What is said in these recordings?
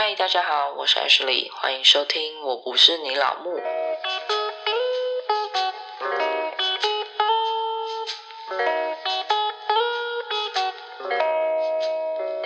嗨，大家好，我是 Ashley，欢迎收听《我不是你老木》。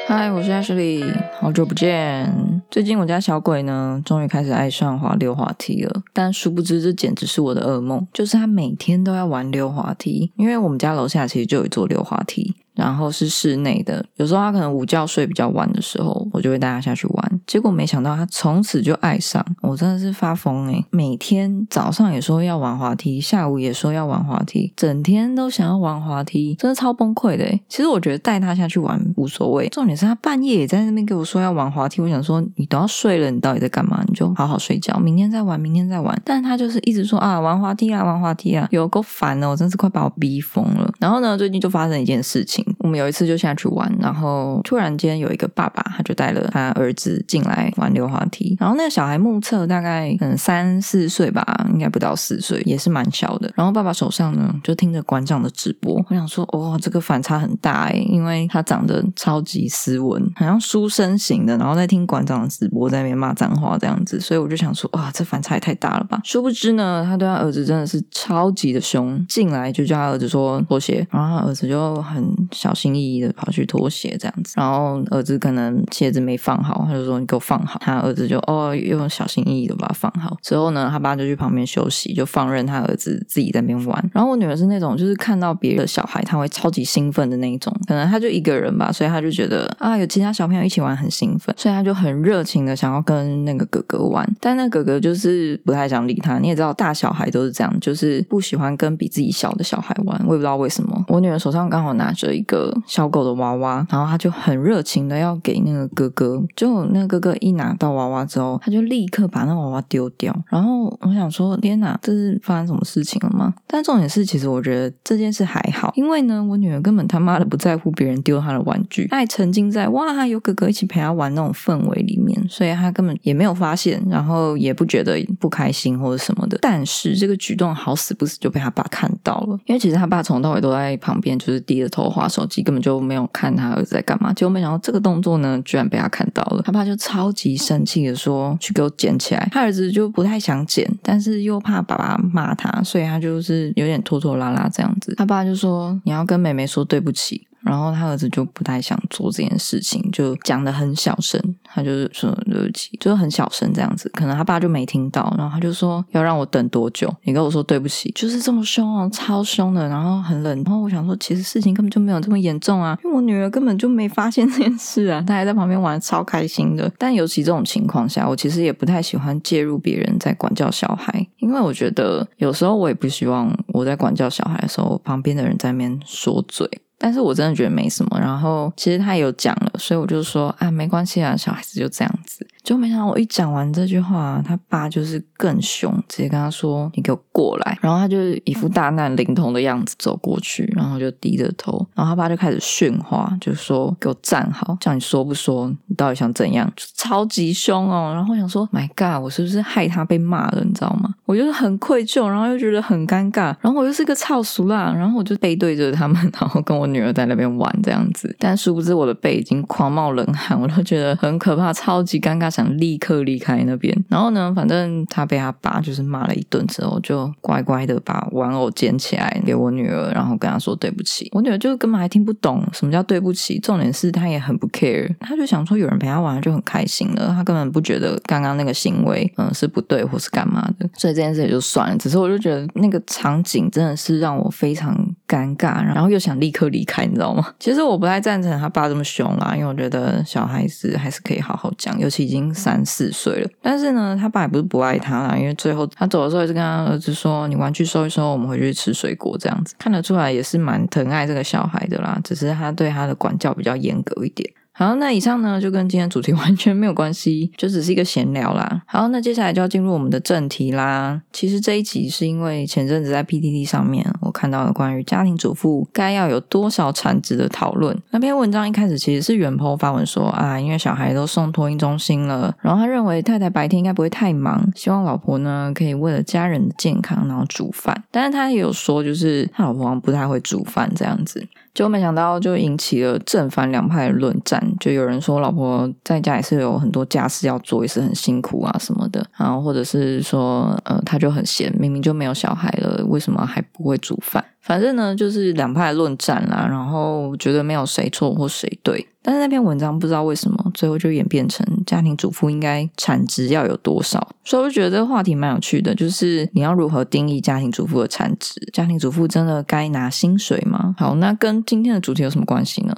嗨，我是 Ashley，好久不见。最近我家小鬼呢，终于开始爱上滑溜滑梯了。但殊不知，这简直是我的噩梦，就是他每天都要玩溜滑梯。因为我们家楼下其实就有一座溜滑梯。然后是室内的，有时候他可能午觉睡比较晚的时候，我就会带他下去玩。结果没想到他从此就爱上，我真的是发疯诶每天早上也说要玩滑梯，下午也说要玩滑梯，整天都想要玩滑梯，真的超崩溃的诶其实我觉得带他下去玩无所谓，重点是他半夜也在那边跟我说要玩滑梯。我想说你都要睡了，你到底在干嘛？你就好好睡觉，明天再玩，明天再玩。但他就是一直说啊玩滑梯啊玩滑梯啊，有够烦的，我真是快把我逼疯了。然后呢，最近就发生一件事情。情。我们有一次就下去玩，然后突然间有一个爸爸，他就带了他儿子进来玩溜滑梯。然后那个小孩目测大概可能三四岁吧，应该不到四岁，也是蛮小的。然后爸爸手上呢就听着馆长的直播，我想说，哇，这个反差很大哎，因为他长得超级斯文，好像书生型的，然后在听馆长的直播，在那边骂脏话这样子。所以我就想说，哇，这反差也太大了吧？殊不知呢，他对他儿子真的是超级的凶，进来就叫他儿子说拖鞋，然后他儿子就很小小心翼翼的跑去脱鞋这样子，然后儿子可能鞋子没放好，他就说你给我放好，他儿子就哦又小心翼翼的把它放好，之后呢，他爸就去旁边休息，就放任他儿子自己在那边玩。然后我女儿是那种就是看到别的小孩，他会超级兴奋的那一种，可能他就一个人吧，所以他就觉得啊有其他小朋友一起玩很兴奋，所以他就很热情的想要跟那个哥哥玩，但那哥哥就是不太想理他。你也知道大小孩都是这样，就是不喜欢跟比自己小的小孩玩，我也不知道为什么。我女儿手上刚好拿着一个小狗的娃娃，然后他就很热情的要给那个哥哥，就那个哥哥一拿到娃娃之后，他就立刻把那娃娃丢掉。然后我想说，天哪，这是发生什么事情了吗？但重点是，其实我觉得这件事还好，因为呢，我女儿根本他妈的不在乎别人丢她的玩具，她还沉浸在哇有哥哥一起陪她玩那种氛围里面，所以她根本也没有发现，然后也不觉得不开心或者什么的。但是这个举动好死不死就被他爸看到了，因为其实他爸从头到尾都在旁边，就是低着头划手根本就没有看他儿子在干嘛。结果没想到这个动作呢，居然被他看到了。他爸就超级生气的说：“去给我捡起来！”他儿子就不太想捡，但是又怕爸爸骂他，所以他就是有点拖拖拉拉这样子。他爸就说：“你要跟妹妹说对不起。”然后他儿子就不太想做这件事情，就讲的很小声，他就是说对不起，就是很小声这样子。可能他爸就没听到，然后他就说要让我等多久？你跟我说对不起，就是这么凶哦，超凶的，然后很冷。然后我想说，其实事情根本就没有这么严重啊，因为我女儿根本就没发现这件事啊，她还在旁边玩超开心的。但尤其这种情况下，我其实也不太喜欢介入别人在管教小孩，因为我觉得有时候我也不希望我在管教小孩的时候，旁边的人在那边说嘴。但是我真的觉得没什么，然后其实他有讲了，所以我就说啊，没关系啊，小孩子就这样子。就没想到我一讲完这句话，他爸就是更凶，直接跟他说：“你给我过来。”然后他就一副大难临头的样子走过去，然后就低着头，然后他爸就开始训话，就说：“给我站好，叫你说不说？你到底想怎样？”超级凶哦。然后我想说：“My God，我是不是害他被骂了？你知道吗？”我就是很愧疚，然后又觉得很尴尬，然后我又是个操俗啦，然后我就背对着他们，然后跟我女儿在那边玩这样子。但殊不知我的背已经狂冒冷汗，我都觉得很可怕，超级尴尬。想立刻离开那边，然后呢，反正他被他爸就是骂了一顿之后，就乖乖的把玩偶捡起来给我女儿，然后跟她说对不起。我女儿就根本还听不懂什么叫对不起，重点是她也很不 care，她就想说有人陪她玩就很开心了，她根本不觉得刚刚那个行为嗯是不对或是干嘛的，所以这件事也就算了。只是我就觉得那个场景真的是让我非常尴尬，然后又想立刻离开，你知道吗？其实我不太赞成他爸这么凶啦，因为我觉得小孩子还是可以好好讲，尤其已经。三四岁了，但是呢，他爸也不是不爱他啦，因为最后他走的时候也是跟他儿子说：“你玩具收一收，我们回去吃水果。”这样子看得出来也是蛮疼爱这个小孩的啦，只是他对他的管教比较严格一点。好，那以上呢就跟今天主题 完全没有关系，就只是一个闲聊啦。好，那接下来就要进入我们的正题啦。其实这一集是因为前阵子在 PTT 上面。我看到了关于家庭主妇该要有多少产值的讨论。那篇文章一开始其实是原 po 发文说啊，因为小孩都送托婴中心了，然后他认为太太白天应该不会太忙，希望老婆呢可以为了家人的健康然后煮饭。但是他也有说，就是他老婆好像不太会煮饭这样子。就没想到，就引起了正反两派的论战。就有人说，老婆在家也是有很多家事要做，也是很辛苦啊什么的。然后或者是说，呃，他就很闲，明明就没有小孩了，为什么还不会煮饭？反正呢，就是两派论战啦。然后觉得没有谁错或谁对。但是那篇文章不知道为什么最后就演变成家庭主妇应该产值要有多少，所以我觉得这个话题蛮有趣的，就是你要如何定义家庭主妇的产值？家庭主妇真的该拿薪水吗？好，那跟今天的主题有什么关系呢？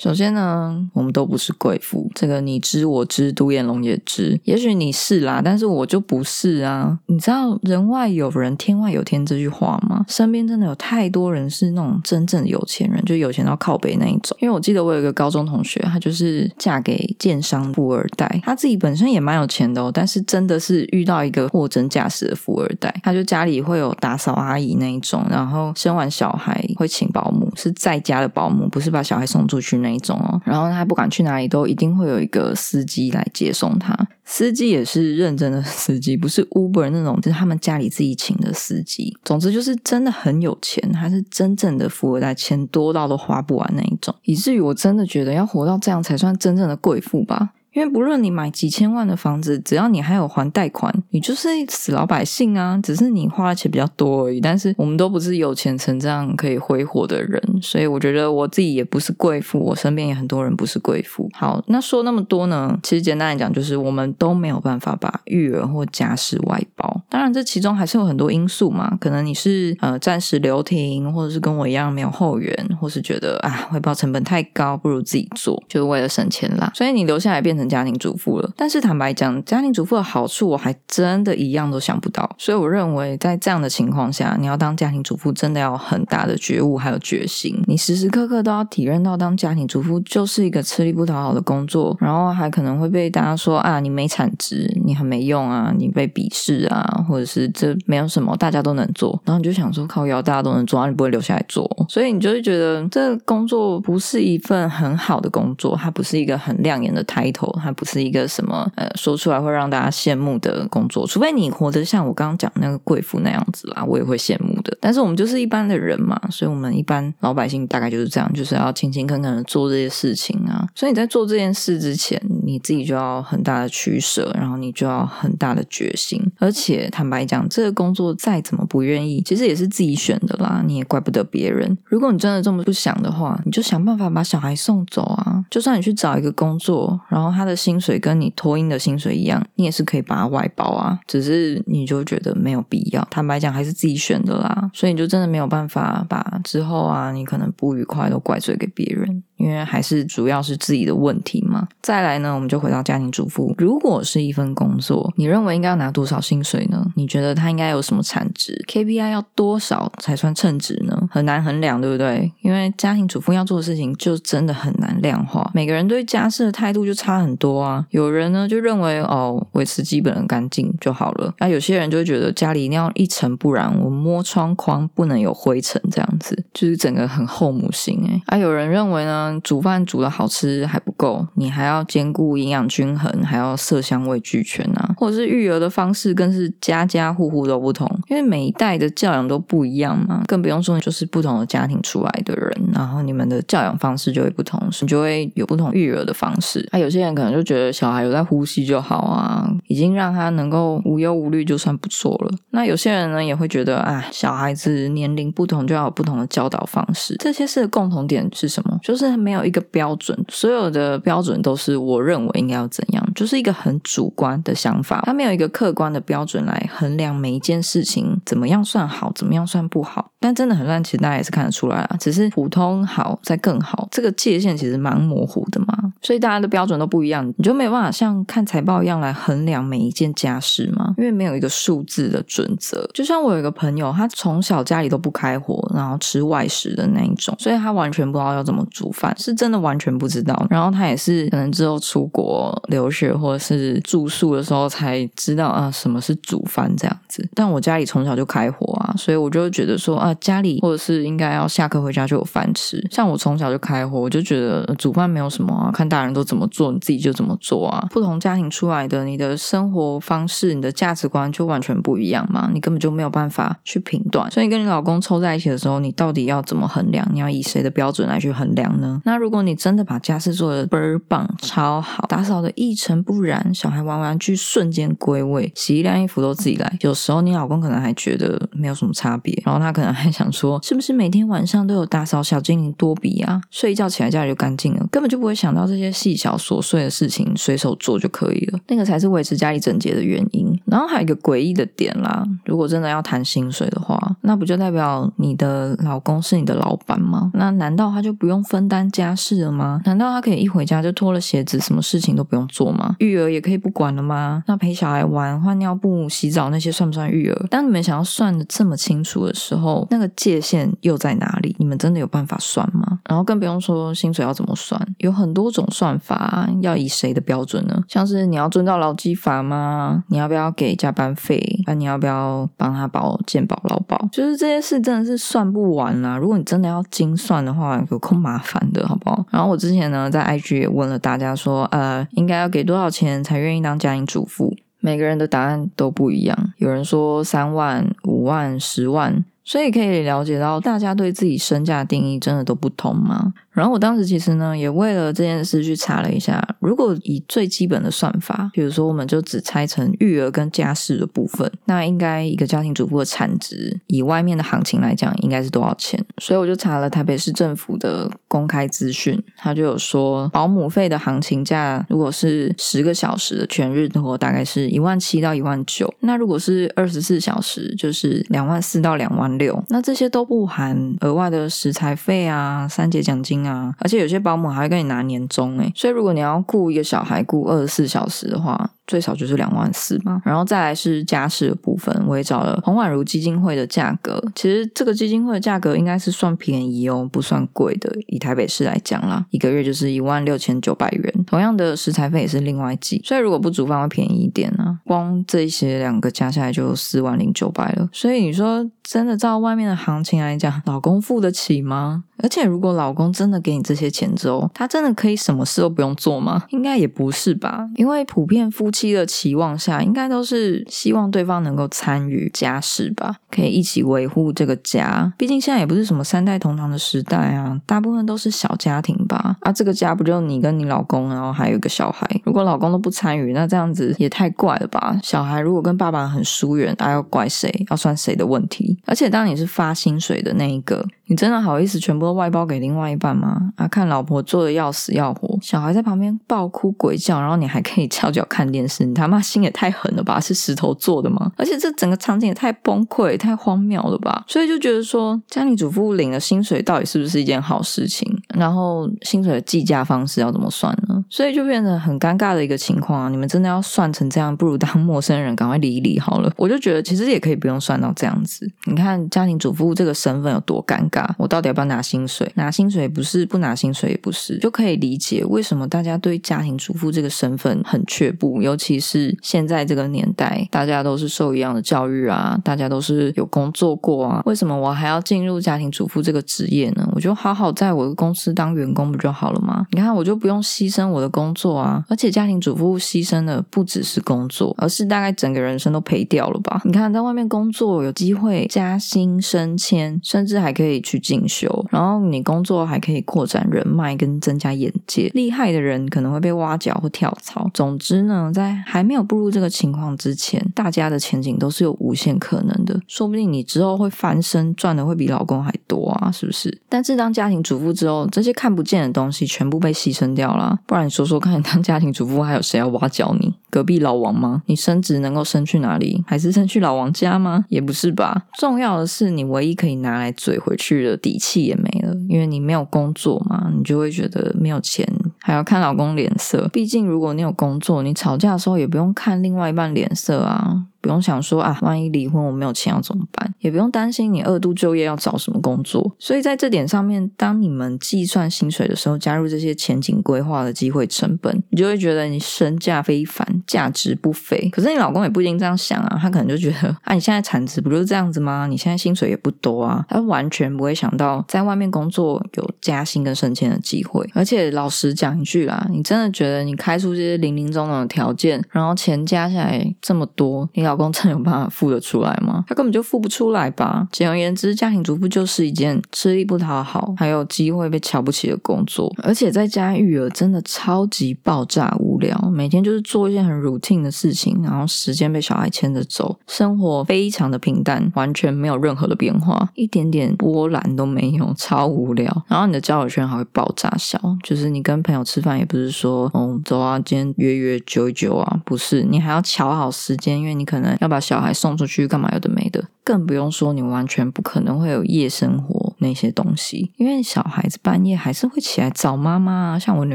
首先呢，我们都不是贵妇，这个你知我知，独眼龙也知。也许你是啦，但是我就不是啊。你知道“人外有人，天外有天”这句话吗？身边真的有太多人是那种真正有钱人，就有钱到靠北那一种。因为我记得我有一个高中同学，她就是嫁给建商富二代，她自己本身也蛮有钱的哦，但是真的是遇到一个货真价实的富二代。她就家里会有打扫阿姨那一种，然后生完小孩会请保姆，是在家的保姆，不是把小孩送出去那。那种哦，然后他不管去哪里，都一定会有一个司机来接送他。司机也是认真的司机，不是 Uber 那种，就是他们家里自己请的司机。总之就是真的很有钱，他是真正的富二代，钱多到都花不完那一种，以至于我真的觉得要活到这样才算真正的贵妇吧。因为不论你买几千万的房子，只要你还有还贷款，你就是死老百姓啊！只是你花的钱比较多而已。但是我们都不是有钱成这样可以挥霍的人，所以我觉得我自己也不是贵妇，我身边也很多人不是贵妇。好，那说那么多呢？其实简单来讲，就是我们都没有办法把育儿或家事外包。当然，这其中还是有很多因素嘛。可能你是呃暂时留停，或者是跟我一样没有后援，或是觉得啊外包成本太高，不如自己做，就是为了省钱啦。所以你留下来变成。成家庭主妇了，但是坦白讲，家庭主妇的好处我还真的一样都想不到。所以我认为，在这样的情况下，你要当家庭主妇，真的要很大的觉悟还有决心。你时时刻刻都要体认到，当家庭主妇就是一个吃力不讨好的工作，然后还可能会被大家说啊，你没产值，你很没用啊，你被鄙视啊，或者是这没有什么，大家都能做。然后你就想说，靠腰大家都能做，你不会留下来做，所以你就会觉得这工作不是一份很好的工作，它不是一个很亮眼的 title。它不是一个什么呃说出来会让大家羡慕的工作，除非你活得像我刚刚讲那个贵妇那样子啦，我也会羡慕的。但是我们就是一般的人嘛，所以我们一般老百姓大概就是这样，就是要勤勤恳恳的做这些事情啊。所以你在做这件事之前，你自己就要很大的取舍，然后你就要很大的决心。而且坦白讲，这个工作再怎么不愿意，其实也是自己选的啦，你也怪不得别人。如果你真的这么不想的话，你就想办法把小孩送走啊。就算你去找一个工作，然后他。的薪水跟你托婴的薪水一样，你也是可以把它外包啊，只是你就觉得没有必要。坦白讲，还是自己选的啦，所以你就真的没有办法把之后啊，你可能不愉快都怪罪给别人。因为还是主要是自己的问题嘛。再来呢，我们就回到家庭主妇。如果是一份工作，你认为应该要拿多少薪水呢？你觉得它应该有什么产值？KPI 要多少才算称职呢？很难衡量，对不对？因为家庭主妇要做的事情就真的很难量化。每个人对家事的态度就差很多啊。有人呢就认为哦，维持基本的干净就好了。那有些人就会觉得家里一定要一尘不染，我摸窗框不能有灰尘，这样子就是整个很后母型哎。啊，有人认为呢？煮饭煮的好吃还不够，你还要兼顾营养均衡，还要色香味俱全啊！或者是育儿的方式更是家家户户都不同，因为每一代的教养都不一样嘛，更不用说就是不同的家庭出来的人，然后你们的教养方式就会不同，你就会有不同育儿的方式。那有些人可能就觉得小孩有在呼吸就好啊，已经让他能够无忧无虑就算不错了。那有些人呢也会觉得啊，小孩子年龄不同就要有不同的教导方式。这些事的共同点是什么？就是没有一个标准，所有的标准都是我认为应该要怎样，就是一个很主观的想法，它没有一个客观的标准来衡量每一件事情怎么样算好，怎么样算不好。但真的很乱，其实大家也是看得出来啊，只是普通好再更好，这个界限其实蛮模糊的嘛，所以大家的标准都不一样，你就没有办法像看财报一样来衡量每一件家事吗，因为没有一个数字的准则。就像我有一个朋友，他从小家里都不开火，然后吃外食的那一种，所以他完全不知道要怎么煮饭。是真的完全不知道，然后他也是可能之后出国留学或者是住宿的时候才知道啊什么是煮饭这样子。但我家里从小就开火啊。所以我就觉得说啊，家里或者是应该要下课回家就有饭吃。像我从小就开火，我就觉得煮饭没有什么啊，看大人都怎么做，你自己就怎么做啊。不同家庭出来的，你的生活方式、你的价值观就完全不一样嘛，你根本就没有办法去评断。所以跟你老公凑在一起的时候，你到底要怎么衡量？你要以谁的标准来去衡量呢？那如果你真的把家事做的倍儿棒、超好，打扫的一尘不染，小孩玩玩具瞬间归位，洗衣晾衣服都自己来，有时候你老公可能还觉得没有什么差别，然后他可能还想说，是不是每天晚上都有打扫小精灵多比啊？睡一觉起来家里就干净了，根本就不会想到这些细小琐碎的事情，随手做就可以了。那个才是维持家里整洁的原因。然后还有一个诡异的点啦，如果真的要谈薪水的话，那不就代表你的老公是你的老板吗？那难道他就不用分担家事了吗？难道他可以一回家就脱了鞋子，什么事情都不用做吗？育儿也可以不管了吗？那陪小孩玩、换尿布、洗澡那些算不算育儿？当你们想要算的这么清楚的时候，那个界限又在哪里？你们真的有办法算吗？然后更不用说薪水要怎么算，有很多种算法，要以谁的标准呢？像是你要遵照劳基法吗？你要不要给加班费？那你要不要帮他保健保、劳保？就是这些事真的是算不完啦。如果你真的要精算的话，有空麻烦的好不好？然后我之前呢在 IG 也问了大家说，呃，应该要给多少钱才愿意当家庭主妇？每个人的答案都不一样，有人说三万、五万、十万。所以可以了解到，大家对自己身价定义真的都不同吗？然后我当时其实呢，也为了这件事去查了一下，如果以最基本的算法，比如说我们就只拆成育儿跟家事的部分，那应该一个家庭主妇的产值，以外面的行情来讲，应该是多少钱？所以我就查了台北市政府的公开资讯，他就有说，保姆费的行情价，如果是十个小时的全日托，大概是一万七到一万九，那如果是二十四小时，就是两万四到两万。六，那这些都不含额外的食材费啊、三节奖金啊，而且有些保姆还会跟你拿年终诶，所以如果你要雇一个小孩雇二十四小时的话。最少就是两万四嘛，然后再来是家事的部分，我也找了洪婉如基金会的价格。其实这个基金会的价格应该是算便宜哦，不算贵的。以台北市来讲啦，一个月就是一万六千九百元。同样的食材费也是另外计，所以如果不煮饭会便宜一点呢。光这些两个加下来就四万零九百了。所以你说真的照外面的行情来讲，老公付得起吗？而且如果老公真的给你这些钱之后，他真的可以什么事都不用做吗？应该也不是吧，因为普遍夫妻。的期望下，应该都是希望对方能够参与家事吧，可以一起维护这个家。毕竟现在也不是什么三代同堂的时代啊，大部分都是小家庭吧。啊，这个家不就你跟你老公，然后还有一个小孩。如果老公都不参与，那这样子也太怪了吧？小孩如果跟爸爸很疏远，那要怪谁？要算谁的问题？而且当你是发薪水的那一个。你真的好意思全部都外包给另外一半吗？啊，看老婆做的要死要活，小孩在旁边暴哭鬼叫，然后你还可以翘脚看电视，你他妈心也太狠了吧？是石头做的吗？而且这整个场景也太崩溃、太荒谬了吧？所以就觉得说，家庭主妇领了薪水到底是不是一件好事情？然后薪水的计价方式要怎么算呢？所以就变成很尴尬的一个情况啊！你们真的要算成这样，不如当陌生人，赶快理一理好了。我就觉得其实也可以不用算到这样子。你看家庭主妇这个身份有多尴尬。我到底要不要拿薪水？拿薪水不是，不拿薪水也不是，就可以理解为什么大家对家庭主妇这个身份很却步。尤其是现在这个年代，大家都是受一样的教育啊，大家都是有工作过啊，为什么我还要进入家庭主妇这个职业呢？我就好好在我的公司当员工不就好了吗？你看，我就不用牺牲我的工作啊，而且家庭主妇牺牲的不只是工作，而是大概整个人生都赔掉了吧？你看，在外面工作有机会加薪升迁，甚至还可以。去进修，然后你工作还可以扩展人脉跟增加眼界，厉害的人可能会被挖角或跳槽。总之呢，在还没有步入这个情况之前，大家的前景都是有无限可能的。说不定你之后会翻身，赚的会比老公还多啊，是不是？但是当家庭主妇之后，这那些看不见的东西全部被牺牲掉了。不然你说说看，当家庭主妇还有谁要挖角你？隔壁老王吗？你升职能够升去哪里？还是升去老王家吗？也不是吧。重要的是，你唯一可以拿来嘴回去的底气也没了，因为你没有工作嘛，你就会觉得没有钱，还要看老公脸色。毕竟，如果你有工作，你吵架的时候也不用看另外一半脸色啊。不用想说啊，万一离婚我没有钱要怎么办，也不用担心你二度就业要找什么工作。所以在这点上面，当你们计算薪水的时候，加入这些前景规划的机会成本，你就会觉得你身价非凡，价值不菲。可是你老公也不一定这样想啊，他可能就觉得啊，你现在产值不就是这样子吗？你现在薪水也不多啊，他完全不会想到在外面工作有加薪跟升迁的机会。而且老实讲一句啦，你真的觉得你开出这些零零总总的条件，然后钱加下来这么多，你老公真有办法付得出来吗？他根本就付不出来吧。简而言之，家庭主妇就是一件吃力不讨好，还有机会被瞧不起的工作。而且在家育儿真的超级爆炸无聊，每天就是做一件很 routine 的事情，然后时间被小孩牵着走，生活非常的平淡，完全没有任何的变化，一点点波澜都没有，超无聊。然后你的交友圈还会爆炸小，就是你跟朋友吃饭也不是说，嗯，走啊，今天约约酒一酒啊，不是，你还要瞧好时间，因为你可能要把小孩送出去干嘛，有的没的，更不用说你完全不可能会有夜生活那些东西，因为小孩子半夜还是会起来找妈妈，像我女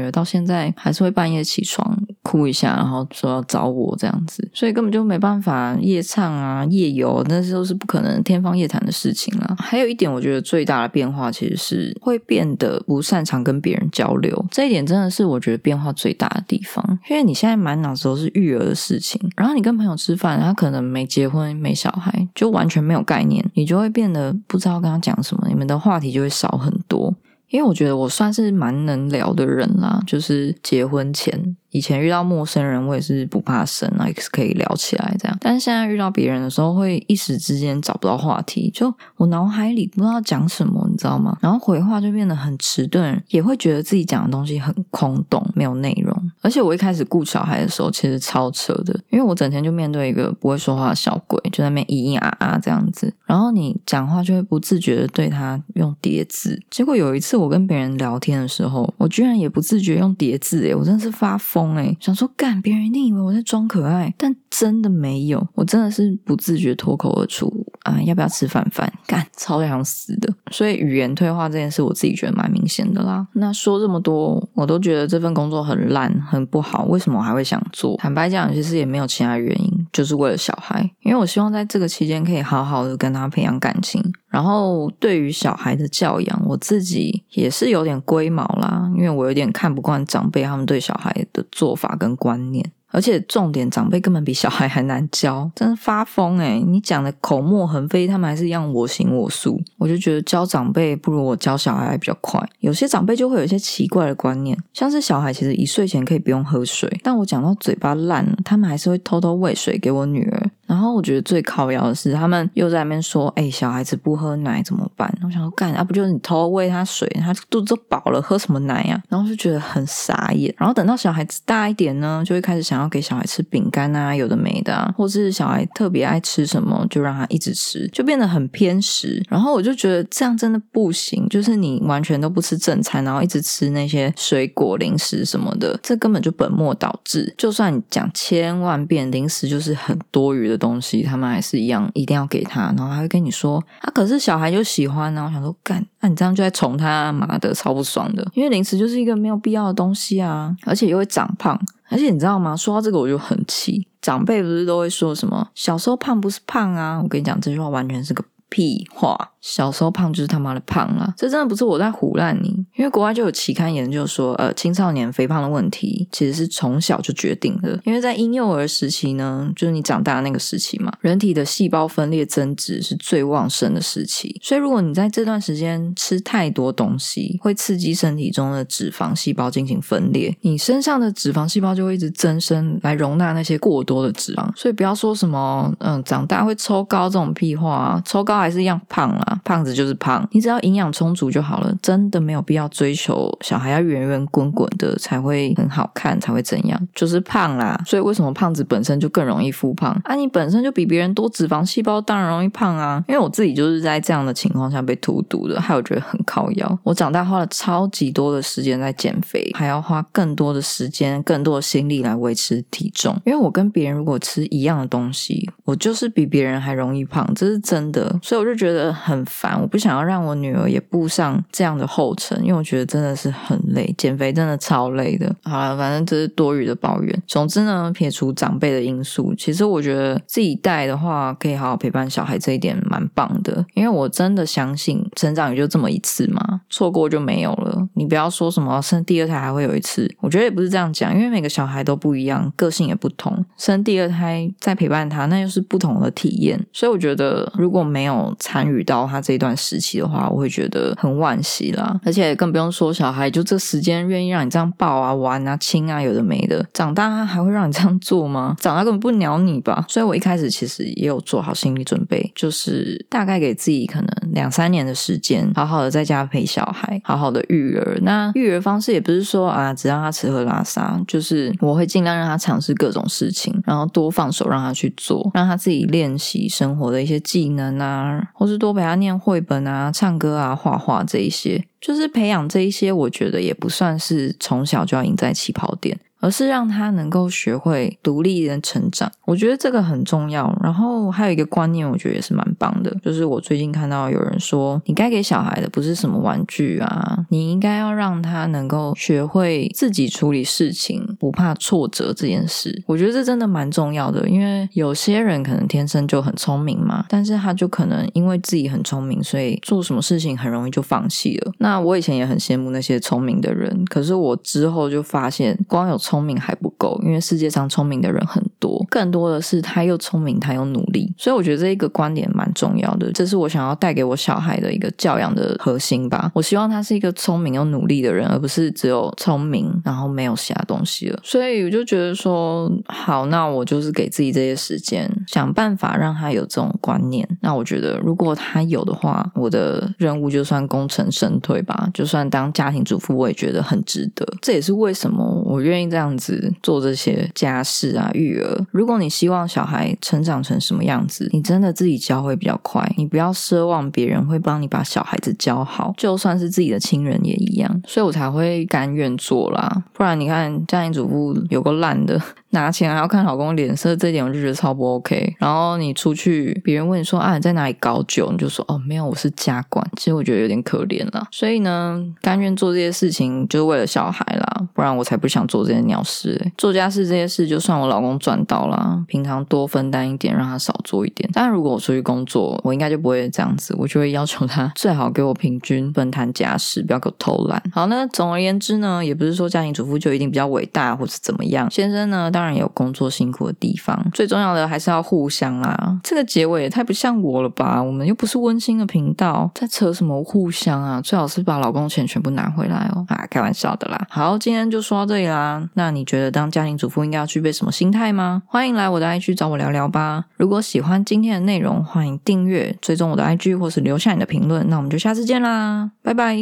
儿到现在还是会半夜起床哭一下，然后说要找我这样子，所以根本就没办法夜唱啊、夜游，那些都是不可能天方夜谭的事情了。还有一点，我觉得最大的变化其实是会变得不擅长跟别人交流，这一点真的是我觉得变化最大的地方，因为你现在满脑子都是育儿的事情，然后你跟朋友吃饭，他可能没结婚、没小孩，就完全没有概念，你就会变得不知道跟他讲什么，你们的话题就会少很多。因为我觉得我算是蛮能聊的人啦，就是结婚前。以前遇到陌生人，我也是不怕生啊，也是可以聊起来这样。但是现在遇到别人的时候，会一时之间找不到话题，就我脑海里不知道讲什么，你知道吗？然后回话就变得很迟钝，也会觉得自己讲的东西很空洞，没有内容。而且我一开始顾小孩的时候，其实超扯的，因为我整天就面对一个不会说话的小鬼，就在那边咿咿啊啊这样子。然后你讲话就会不自觉的对他用叠字。结果有一次我跟别人聊天的时候，我居然也不自觉用叠字，诶我真的是发疯哎！想说干，别人一定以为我在装可爱，但真的没有，我真的是不自觉脱口而出啊！要不要吃饭饭？干，超想死的。所以语言退化这件事，我自己觉得蛮明显的啦。那说这么多，我都觉得这份工作很烂，很不好。为什么我还会想做？坦白讲，其实也没有其他原因，就是为了小孩。因为我希望在这个期间可以好好的跟他培养感情。然后对于小孩的教养，我自己也是有点龟毛啦，因为我有点看不惯长辈他们对小孩的做法跟观念。而且重点，长辈根本比小孩还难教，真的发疯诶你讲的口沫横飞，他们还是一样我行我素。我就觉得教长辈不如我教小孩还比较快。有些长辈就会有一些奇怪的观念，像是小孩其实一岁前可以不用喝水，但我讲到嘴巴烂了，他们还是会偷偷喂水给我女儿。然后我觉得最靠腰的是，他们又在那边说：“哎，小孩子不喝奶怎么办？”我想说，干啊，不就是你偷喂他水，他肚子都饱了，喝什么奶呀？然后就觉得很傻眼。然后等到小孩子大一点呢，就会开始想要给小孩吃饼干啊，有的没的啊，或是小孩特别爱吃什么，就让他一直吃，就变得很偏食。然后我就觉得这样真的不行，就是你完全都不吃正餐，然后一直吃那些水果零食什么的，这根本就本末倒置。就算你讲千万遍，零食就是很多余的。东西他们还是一样，一定要给他，然后还会跟你说啊，可是小孩就喜欢呢。我想说，干，那你这样就在宠他，妈的，超不爽的。因为零食就是一个没有必要的东西啊，而且又会长胖。而且你知道吗？说到这个我就很气，长辈不是都会说什么小时候胖不是胖啊？我跟你讲，这句话完全是个屁话。小时候胖就是他妈的胖啊！这真的不是我在胡烂你，因为国外就有期刊研究说，呃，青少年肥胖的问题其实是从小就决定的。因为在婴幼儿时期呢，就是你长大那个时期嘛，人体的细胞分裂增殖是最旺盛的时期，所以如果你在这段时间吃太多东西，会刺激身体中的脂肪细胞进行分裂，你身上的脂肪细胞就会一直增生来容纳那些过多的脂肪。所以不要说什么嗯长大会抽高这种屁话，啊抽高还是一样胖啊。胖子就是胖，你只要营养充足就好了，真的没有必要追求小孩要圆圆滚滚的才会很好看，才会怎样，就是胖啦。所以为什么胖子本身就更容易复胖啊？你本身就比别人多脂肪细胞，当然容易胖啊。因为我自己就是在这样的情况下被荼毒的，还有觉得很靠腰。我长大花了超级多的时间在减肥，还要花更多的时间、更多的心力来维持体重。因为我跟别人如果吃一样的东西，我就是比别人还容易胖，这是真的。所以我就觉得很烦，我不想要让我女儿也步上这样的后尘，因为我觉得真的是很累，减肥真的超累的。好了，反正这是多余的抱怨。总之呢，撇除长辈的因素，其实我觉得自己带的话，可以好好陪伴小孩，这一点蛮棒的。因为我真的相信，成长也就这么一次嘛，错过就没有了。你不要说什么生第二胎还会有一次，我觉得也不是这样讲，因为每个小孩都不一样，个性也不同，生第二胎再陪伴他，那又是不同的体验。所以我觉得，如果没有参与到他这一段时期的话，我会觉得很惋惜啦。而且更不用说小孩，就这时间愿意让你这样抱啊、玩啊、亲啊，有的没的。长大他还会让你这样做吗？长大根本不鸟你吧。所以我一开始其实也有做好心理准备，就是大概给自己可能两三年的时间，好好的在家陪小孩，好好的育儿。那育儿方式也不是说啊，只让他吃喝拉撒，就是我会尽量让他尝试各种事情，然后多放手让他去做，让他自己练习生活的一些技能啊，或是多陪他念绘本啊、唱歌啊、画画这一些，就是培养这一些，我觉得也不算是从小就要赢在起跑点。而是让他能够学会独立的成长，我觉得这个很重要。然后还有一个观念，我觉得也是蛮棒的，就是我最近看到有人说，你该给小孩的不是什么玩具啊，你应该要让他能够学会自己处理事情，不怕挫折这件事。我觉得这真的蛮重要的，因为有些人可能天生就很聪明嘛，但是他就可能因为自己很聪明，所以做什么事情很容易就放弃了。那我以前也很羡慕那些聪明的人，可是我之后就发现，光有聪聪明还不够，因为世界上聪明的人很多，更多的是他又聪明，他又努力。所以我觉得这一个观点蛮重要的，这是我想要带给我小孩的一个教养的核心吧。我希望他是一个聪明又努力的人，而不是只有聪明然后没有其他东西了。所以我就觉得说，好，那我就是给自己这些时间，想办法让他有这种观念。那我觉得，如果他有的话，我的任务就算功成身退吧。就算当家庭主妇，我也觉得很值得。这也是为什么我愿意这样。子做这些家事啊，育儿。如果你希望小孩成长成什么样子，你真的自己教会比较快。你不要奢望别人会帮你把小孩子教好，就算是自己的亲人也一样。所以我才会甘愿做啦。不然你看家庭主妇有个烂的。拿钱还要看老公脸色，这点我就觉得超不 OK。然后你出去，别人问你说啊你在哪里搞酒，你就说哦没有，我是家管。其实我觉得有点可怜了。所以呢，甘愿做这些事情就是为了小孩啦，不然我才不想做这些鸟事。做家事这些事，就算我老公赚到了，平常多分担一点，让他少做一点。但如果我出去工作，我应该就不会这样子，我就会要求他最好给我平均分摊家事，不要给我偷懒。好，那总而言之呢，也不是说家庭主妇就一定比较伟大或者怎么样。先生呢，当然。有工作辛苦的地方，最重要的还是要互相啊！这个结尾也太不像我了吧？我们又不是温馨的频道，在扯什么互相啊？最好是把老公钱全部拿回来哦！啊，开玩笑的啦。好，今天就说到这里啦。那你觉得当家庭主妇应该要具备什么心态吗？欢迎来我的 IG 找我聊聊吧。如果喜欢今天的内容，欢迎订阅、追踪我的 IG，或是留下你的评论。那我们就下次见啦，拜拜。